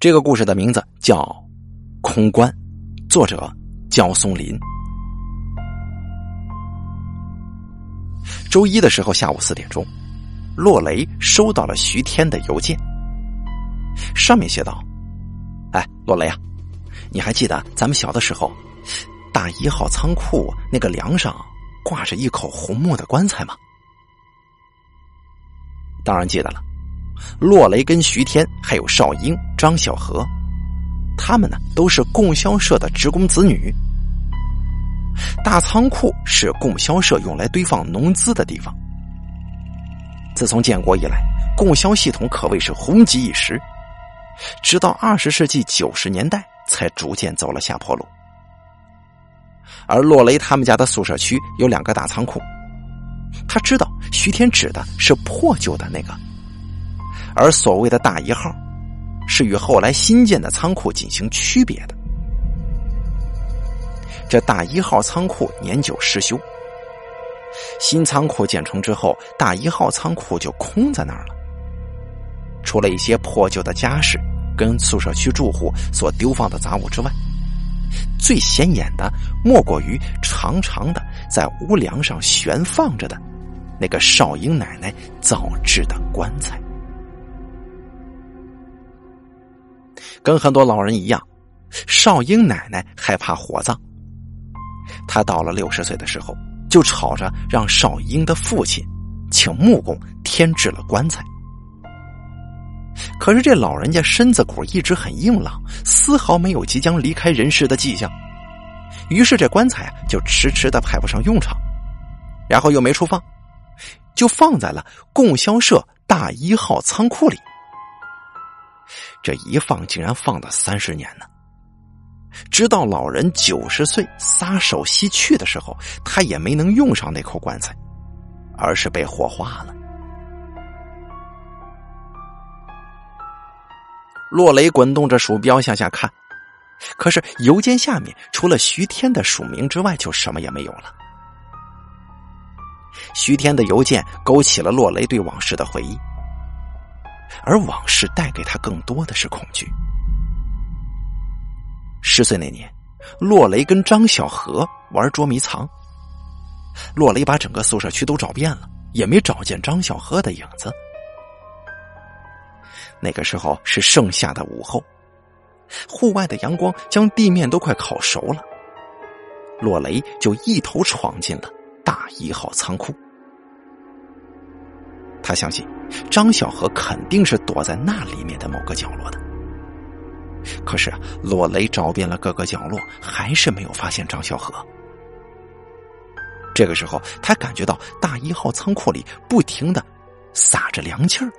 这个故事的名字叫《空关》，作者焦松林。周一的时候下午四点钟，洛雷收到了徐天的邮件，上面写道：“哎，洛雷啊，你还记得咱们小的时候，大一号仓库那个梁上挂着一口红木的棺材吗？”当然记得了。洛雷跟徐天还有邵英、张小河，他们呢都是供销社的职工子女。大仓库是供销社用来堆放农资的地方。自从建国以来，供销系统可谓是红极一时，直到二十世纪九十年代才逐渐走了下坡路。而洛雷他们家的宿舍区有两个大仓库，他知道徐天指的是破旧的那个。而所谓的大一号，是与后来新建的仓库进行区别的。这大一号仓库年久失修，新仓库建成之后，大一号仓库就空在那儿了。除了一些破旧的家饰跟宿舍区住户所丢放的杂物之外，最显眼的莫过于长长的在屋梁上悬放着的那个少英奶奶造制的棺材。跟很多老人一样，少英奶奶害怕火葬。她到了六十岁的时候，就吵着让少英的父亲请木工添置了棺材。可是这老人家身子骨一直很硬朗，丝毫没有即将离开人世的迹象。于是这棺材啊，就迟迟的派不上用场，然后又没处放，就放在了供销社大一号仓库里。这一放竟然放了三十年呢！直到老人九十岁撒手西去的时候，他也没能用上那口棺材，而是被火化了。洛雷滚动着鼠标向下看，可是邮件下面除了徐天的署名之外，就什么也没有了。徐天的邮件勾起了洛雷对往事的回忆。而往事带给他更多的是恐惧。十岁那年，洛雷跟张小河玩捉迷藏。洛雷把整个宿舍区都找遍了，也没找见张小河的影子。那个时候是盛夏的午后，户外的阳光将地面都快烤熟了。洛雷就一头闯进了大一号仓库。他相信。张小河肯定是躲在那里面的某个角落的，可是啊洛雷找遍了各个角落，还是没有发现张小河。这个时候，他感觉到大一号仓库里不停的撒着凉气儿，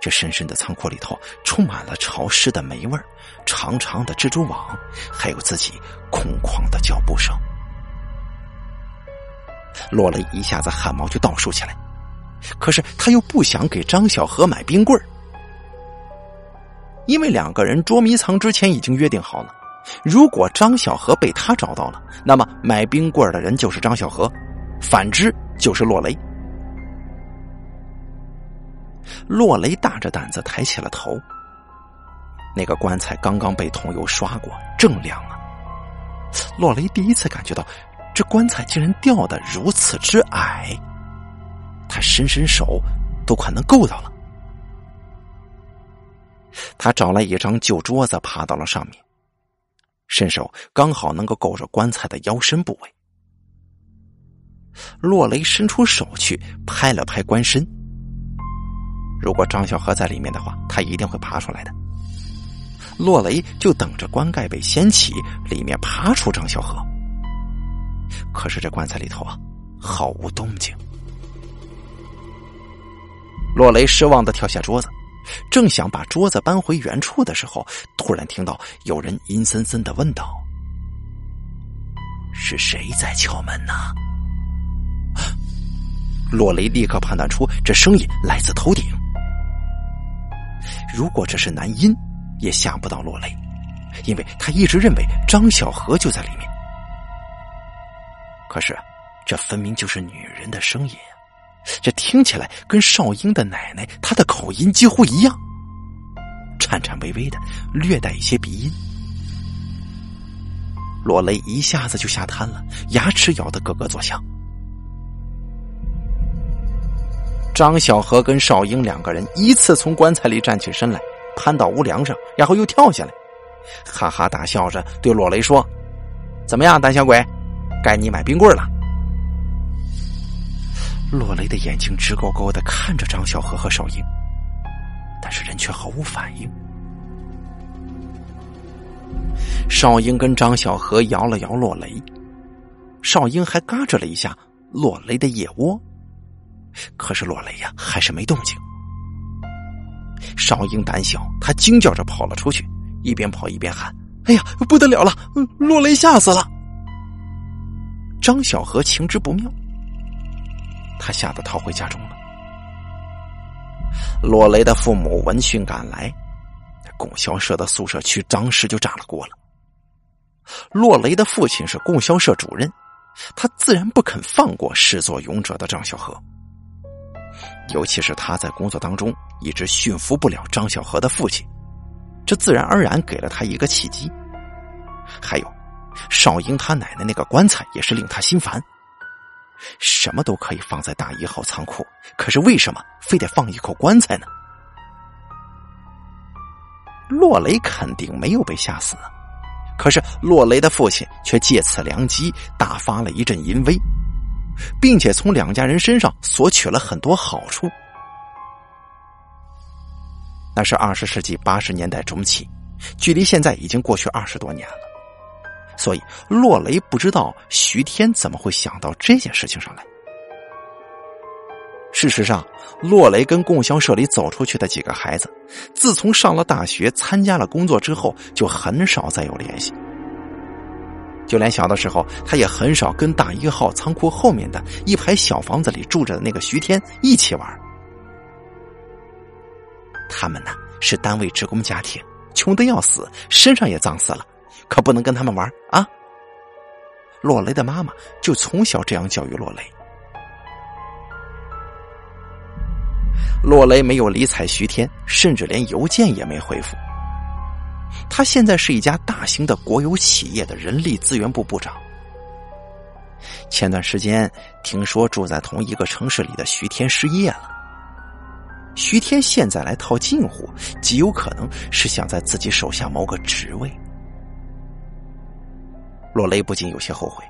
这深深的仓库里头充满了潮湿的霉味儿、长长的蜘蛛网，还有自己空旷的脚步声。洛雷一下子汗毛就倒竖起来。可是他又不想给张小河买冰棍儿，因为两个人捉迷藏之前已经约定好了，如果张小河被他找到了，那么买冰棍儿的人就是张小河，反之就是洛雷。洛雷大着胆子抬起了头，那个棺材刚刚被桐油刷过，正亮啊！洛雷第一次感觉到，这棺材竟然吊得如此之矮。他伸伸手，都快能够到了。他找来一张旧桌子，爬到了上面，伸手刚好能够够着棺材的腰身部位。洛雷伸出手去拍了拍棺身，如果张小河在里面的话，他一定会爬出来的。洛雷就等着棺盖被掀起，里面爬出张小河。可是这棺材里头啊，毫无动静。洛雷失望的跳下桌子，正想把桌子搬回原处的时候，突然听到有人阴森森的问道：“是谁在敲门呢？”洛雷立刻判断出这声音来自头顶。如果这是男音，也吓不到洛雷，因为他一直认为张小河就在里面。可是，这分明就是女人的声音。这听起来跟少英的奶奶她的口音几乎一样，颤颤巍巍的，略带一些鼻音。罗雷一下子就吓瘫了，牙齿咬得咯咯作响。张小河跟少英两个人依次从棺材里站起身来，攀到屋梁上，然后又跳下来，哈哈大笑着对罗雷说：“怎么样，胆小鬼，该你买冰棍了。”落雷的眼睛直勾勾的看着张小河和少英，但是人却毫无反应。少英跟张小河摇了摇洛雷，少英还嘎吱了一下洛雷的腋窝，可是洛雷呀还是没动静。少英胆小，他惊叫着跑了出去，一边跑一边喊：“哎呀，不得了了，洛雷吓死了！”张小河情之不妙，他吓得逃回家中了。洛雷的父母闻讯赶来，供销社的宿舍区当时就炸了锅了。洛雷的父亲是供销社主任，他自然不肯放过始作俑者的张小河。尤其是他在工作当中一直驯服不了张小河的父亲，这自然而然给了他一个契机。还有，少英他奶奶那个棺材也是令他心烦。什么都可以放在大一号仓库，可是为什么非得放一口棺材呢？洛雷肯定没有被吓死。可是，洛雷的父亲却借此良机大发了一阵淫威，并且从两家人身上索取了很多好处。那是二十世纪八十年代中期，距离现在已经过去二十多年了，所以洛雷不知道徐天怎么会想到这件事情上来。事实上，洛雷跟供销社里走出去的几个孩子，自从上了大学、参加了工作之后，就很少再有联系。就连小的时候，他也很少跟大一号仓库后面的一排小房子里住着的那个徐天一起玩。他们呢是单位职工家庭，穷的要死，身上也脏死了，可不能跟他们玩啊！洛雷的妈妈就从小这样教育洛雷。洛雷没有理睬徐天，甚至连邮件也没回复。他现在是一家大型的国有企业的人力资源部部长。前段时间听说住在同一个城市里的徐天失业了。徐天现在来套近乎，极有可能是想在自己手下谋个职位。洛雷不禁有些后悔，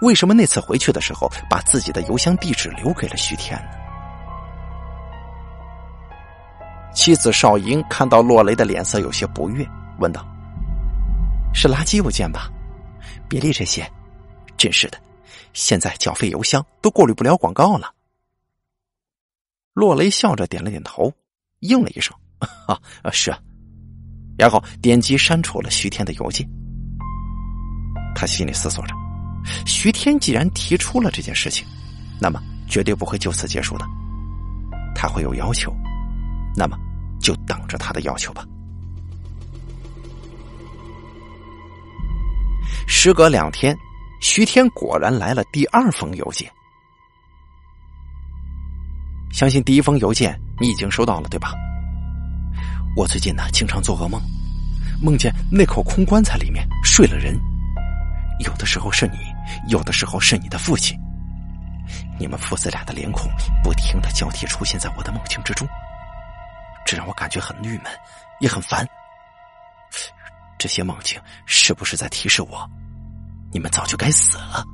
为什么那次回去的时候把自己的邮箱地址留给了徐天呢？妻子邵英看到洛雷的脸色有些不悦，问道：“是垃圾邮件吧？别理这些，真是的，现在缴费邮箱都过滤不了广告了。”洛雷笑着点了点头，应了一声：“啊，是。”啊。”然后点击删除了徐天的邮件。他心里思索着：徐天既然提出了这件事情，那么绝对不会就此结束的，他会有要求。那么，就等着他的要求吧。时隔两天，徐天果然来了第二封邮件。相信第一封邮件你已经收到了，对吧？我最近呢，经常做噩梦，梦见那口空棺材里面睡了人，有的时候是你，有的时候是你的父亲，你们父子俩的脸孔不停的交替出现在我的梦境之中。这让我感觉很郁闷，也很烦。这些梦境是不是在提示我，你们早就该死了？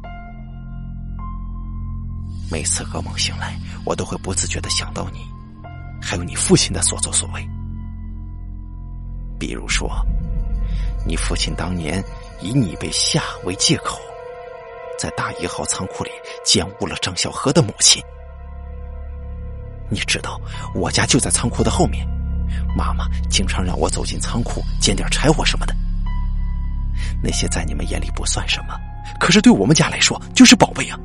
每次噩梦醒来，我都会不自觉的想到你，还有你父亲的所作所为。比如说，你父亲当年以你被吓为借口，在大一号仓库里奸污了张小河的母亲。你知道我家就在仓库的后面，妈妈经常让我走进仓库捡点柴火什么的。那些在你们眼里不算什么，可是对我们家来说就是宝贝啊。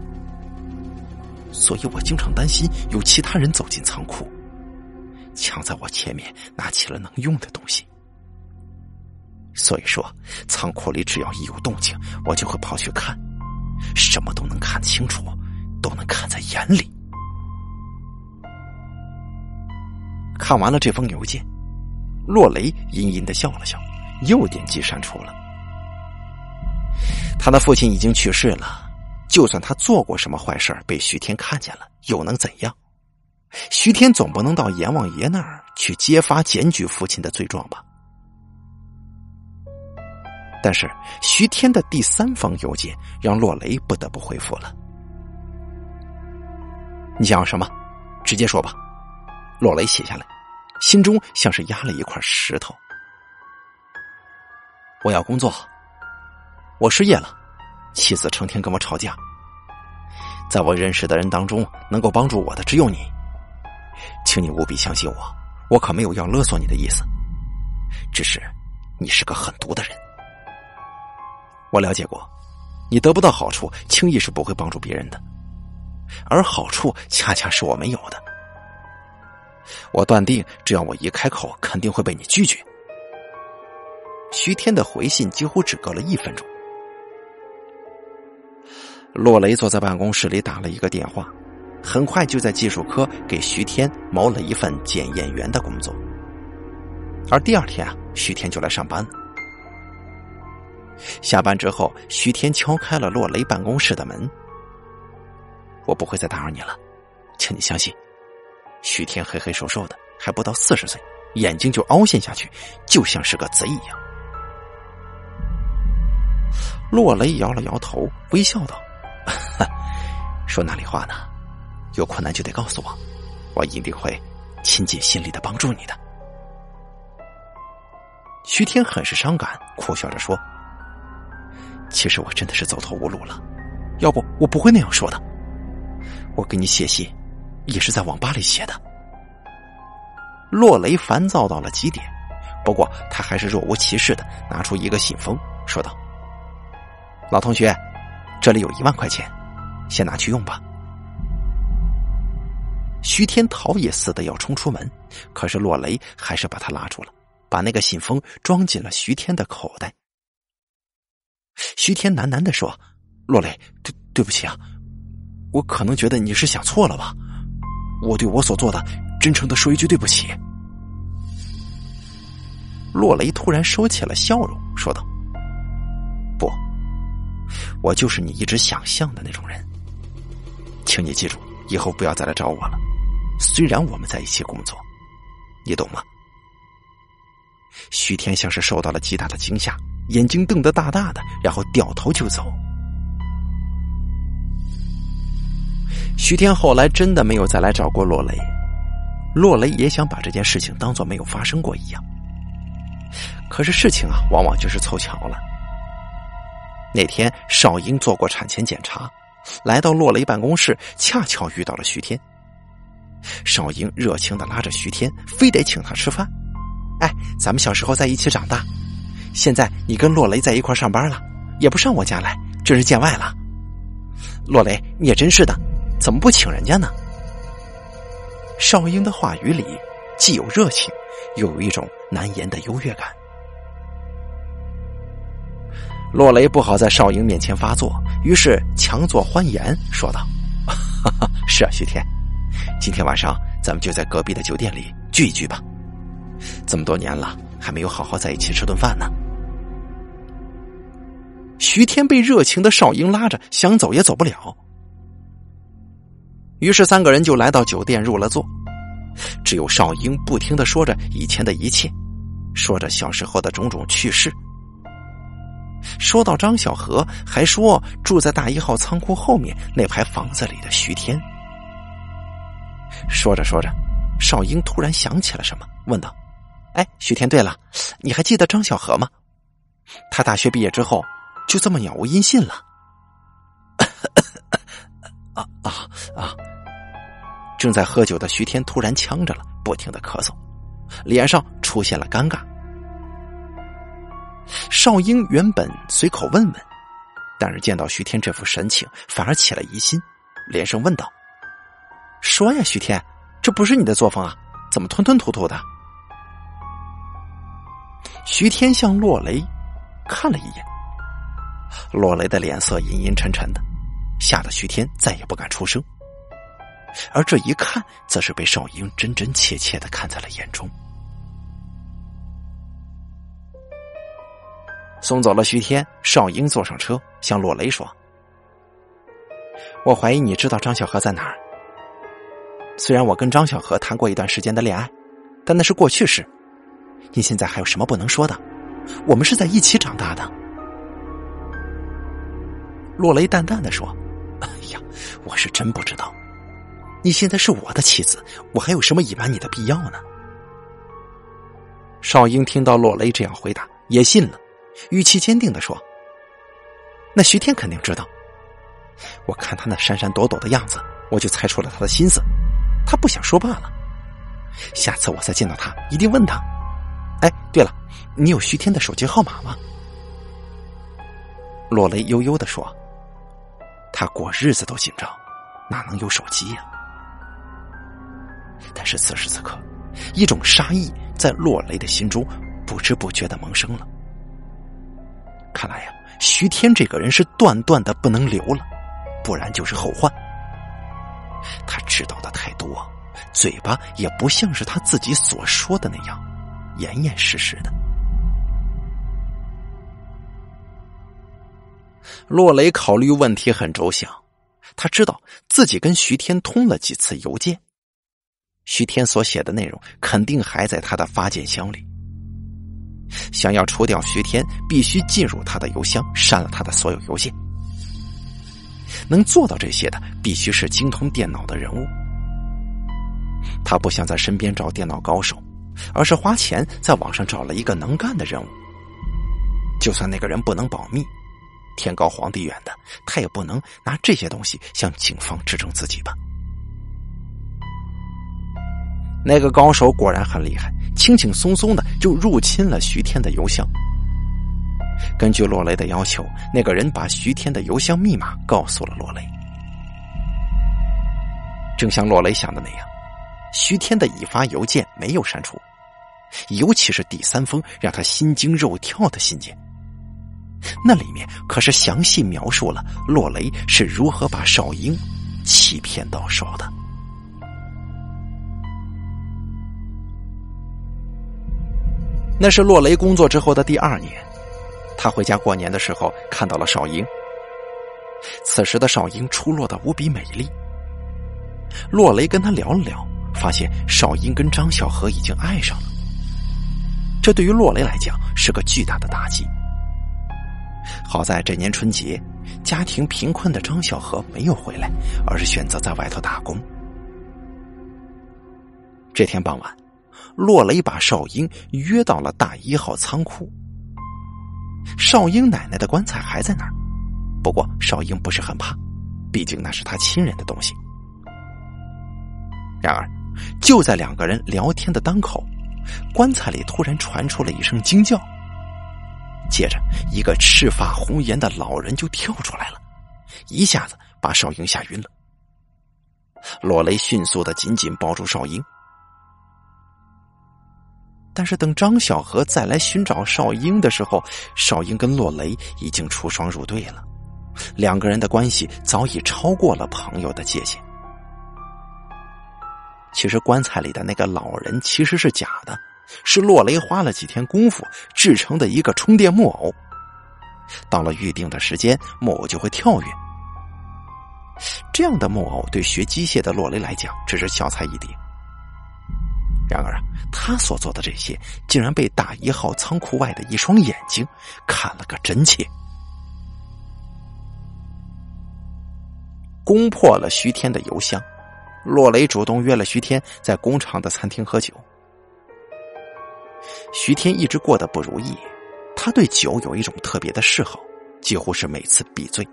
所以我经常担心有其他人走进仓库，抢在我前面拿起了能用的东西。所以说，仓库里只要一有动静，我就会跑去看，什么都能看清楚，都能看在眼里。看完了这封邮件，洛雷阴阴的笑了笑，又点击删除了。他的父亲已经去世了，就算他做过什么坏事被徐天看见了，又能怎样？徐天总不能到阎王爷那儿去揭发、检举父亲的罪状吧？但是徐天的第三封邮件让洛雷不得不回复了。你想要什么？直接说吧。洛雷写下来，心中像是压了一块石头。我要工作，我失业了，妻子成天跟我吵架。在我认识的人当中，能够帮助我的只有你，请你务必相信我，我可没有要勒索你的意思，只是你是个狠毒的人。我了解过，你得不到好处，轻易是不会帮助别人的，而好处恰恰是我没有的。我断定，只要我一开口，肯定会被你拒绝。徐天的回信几乎只隔了一分钟。洛雷坐在办公室里打了一个电话，很快就在技术科给徐天谋了一份检验员的工作。而第二天啊，徐天就来上班了。下班之后，徐天敲开了洛雷办公室的门。我不会再打扰你了，请你相信。徐天黑黑瘦瘦的，还不到四十岁，眼睛就凹陷下去，就像是个贼一样。洛雷摇了摇头，微笑道：“说哪里话呢？有困难就得告诉我，我一定会倾尽心力的帮助你的。”徐天很是伤感，苦笑着说。其实我真的是走投无路了，要不我不会那样说的。我给你写信，也是在网吧里写的。洛雷烦躁到了极点，不过他还是若无其事的拿出一个信封，说道：“老同学，这里有一万块钱，先拿去用吧。”徐天逃也似的要冲出门，可是洛雷还是把他拉住了，把那个信封装进了徐天的口袋。徐天喃喃的说：“洛雷，对对不起啊，我可能觉得你是想错了吧？我对我所做的，真诚的说一句对不起。”洛雷突然收起了笑容，说道：“不，我就是你一直想象的那种人。请你记住，以后不要再来找我了。虽然我们在一起工作，你懂吗？”徐天像是受到了极大的惊吓。眼睛瞪得大大的，然后掉头就走。徐天后来真的没有再来找过洛雷，洛雷也想把这件事情当做没有发生过一样。可是事情啊，往往就是凑巧了。那天少英做过产前检查，来到洛雷办公室，恰巧遇到了徐天。少英热情的拉着徐天，非得请他吃饭。哎，咱们小时候在一起长大。现在你跟洛雷在一块上班了，也不上我家来，真是见外了。洛雷，你也真是的，怎么不请人家呢？少英的话语里既有热情，又有一种难言的优越感。洛雷不好在少英面前发作，于是强作欢颜，说道：“ 是啊，徐天，今天晚上咱们就在隔壁的酒店里聚一聚吧。这么多年了，还没有好好在一起吃顿饭呢。”徐天被热情的少英拉着，想走也走不了。于是三个人就来到酒店入了座，只有少英不停的说着以前的一切，说着小时候的种种趣事。说到张小河，还说住在大一号仓库后面那排房子里的徐天。说着说着，少英突然想起了什么，问道：“哎，徐天，对了，你还记得张小河吗？他大学毕业之后。”就这么杳无音信了。啊啊啊！正在喝酒的徐天突然呛着了，不停的咳嗽，脸上出现了尴尬。少英原本随口问问，但是见到徐天这副神情，反而起了疑心，连声问道：“说呀，徐天，这不是你的作风啊，怎么吞吞吐吐的？”徐天向洛雷看了一眼。洛雷的脸色阴阴沉沉的，吓得徐天再也不敢出声。而这一看，则是被少英真真切切的看在了眼中。送走了徐天，少英坐上车，向洛雷说：“我怀疑你知道张小河在哪儿。虽然我跟张小河谈过一段时间的恋爱，但那是过去式。你现在还有什么不能说的？我们是在一起长大的。”洛雷淡淡的说：“哎呀，我是真不知道。你现在是我的妻子，我还有什么隐瞒你的必要呢？”少英听到洛雷这样回答，也信了，语气坚定的说：“那徐天肯定知道。我看他那闪闪躲躲的样子，我就猜出了他的心思。他不想说罢了。下次我再见到他，一定问他。哎，对了，你有徐天的手机号码吗？”洛雷悠悠的说。他过日子都紧张，哪能有手机呀？但是此时此刻，一种杀意在洛雷的心中不知不觉的萌生了。看来呀，徐天这个人是断断的不能留了，不然就是后患。他知道的太多，嘴巴也不像是他自己所说的那样严严实实的。洛雷考虑问题很周详，他知道自己跟徐天通了几次邮件，徐天所写的内容肯定还在他的发件箱里。想要除掉徐天，必须进入他的邮箱，删了他的所有邮件。能做到这些的，必须是精通电脑的人物。他不想在身边找电脑高手，而是花钱在网上找了一个能干的人物。就算那个人不能保密。天高皇帝远的，他也不能拿这些东西向警方指证自己吧？那个高手果然很厉害，轻轻松松的就入侵了徐天的邮箱。根据洛雷的要求，那个人把徐天的邮箱密码告诉了洛雷。正像洛雷想的那样，徐天的已发邮件没有删除，尤其是第三封让他心惊肉跳的信件。那里面可是详细描述了洛雷是如何把少英欺骗到手的。那是洛雷工作之后的第二年，他回家过年的时候看到了少英。此时的少英出落的无比美丽。洛雷跟他聊了聊，发现少英跟张小河已经爱上了。这对于洛雷来讲是个巨大的打击。好在这年春节，家庭贫困的张小河没有回来，而是选择在外头打工。这天傍晚，洛雷把少英约到了大一号仓库。少英奶奶的棺材还在那儿，不过少英不是很怕，毕竟那是他亲人的东西。然而，就在两个人聊天的当口，棺材里突然传出了一声惊叫。接着，一个赤发红颜的老人就跳出来了，一下子把少英吓晕了。洛雷迅速的紧紧抱住少英，但是等张小河再来寻找少英的时候，少英跟洛雷已经出双入对了，两个人的关系早已超过了朋友的界限。其实棺材里的那个老人其实是假的。是洛雷花了几天功夫制成的一个充电木偶，到了预定的时间，木偶就会跳跃。这样的木偶对学机械的洛雷来讲只是小菜一碟。然而啊，他所做的这些，竟然被大一号仓库外的一双眼睛看了个真切。攻破了徐天的邮箱，洛雷主动约了徐天在工厂的餐厅喝酒。徐天一直过得不如意，他对酒有一种特别的嗜好，几乎是每次必醉。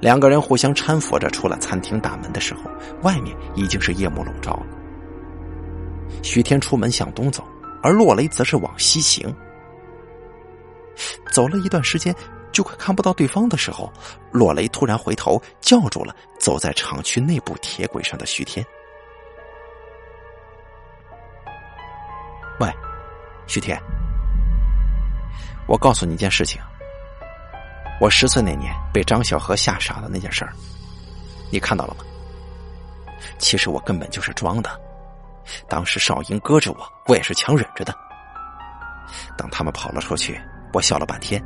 两个人互相搀扶着出了餐厅大门的时候，外面已经是夜幕笼罩了。徐天出门向东走，而洛雷则是往西行。走了一段时间，就快看不到对方的时候，洛雷突然回头叫住了走在厂区内部铁轨上的徐天。喂，徐天，我告诉你一件事情。我十岁那年被张小河吓傻的那件事儿，你看到了吗？其实我根本就是装的。当时少英搁着我，我也是强忍着的。等他们跑了出去，我笑了半天，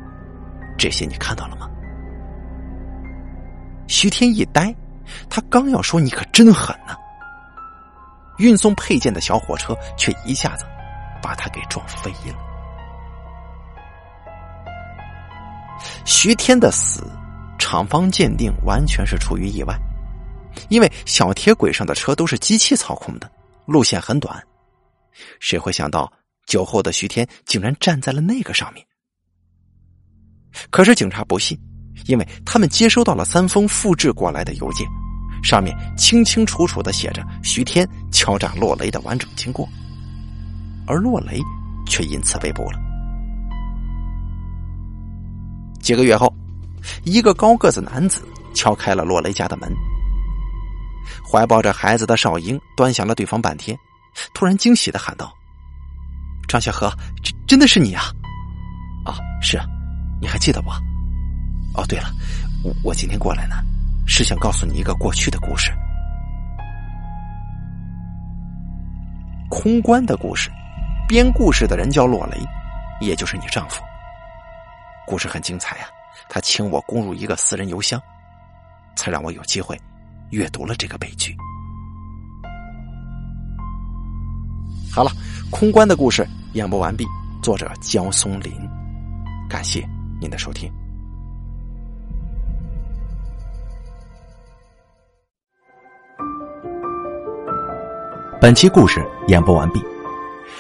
这些你看到了吗？徐天一呆，他刚要说你可真狠呢，运送配件的小火车却一下子把他给撞飞了。徐天的死，厂方鉴定完全是出于意外，因为小铁轨上的车都是机器操控的，路线很短，谁会想到酒后的徐天竟然站在了那个上面？可是警察不信。因为他们接收到了三封复制过来的邮件，上面清清楚楚的写着徐天敲诈落雷的完整经过，而洛雷却因此被捕了。几个月后，一个高个子男子敲开了洛雷家的门，怀抱着孩子的少英端详了对方半天，突然惊喜的喊道：“张小河，这真的是你啊！啊，是，你还记得我？”哦，对了，我我今天过来呢，是想告诉你一个过去的故事。空关的故事，编故事的人叫洛雷，也就是你丈夫。故事很精彩呀，他请我攻入一个私人邮箱，才让我有机会阅读了这个悲剧。好了，空关的故事演播完毕，作者焦松林，感谢您的收听。本期故事演播完毕。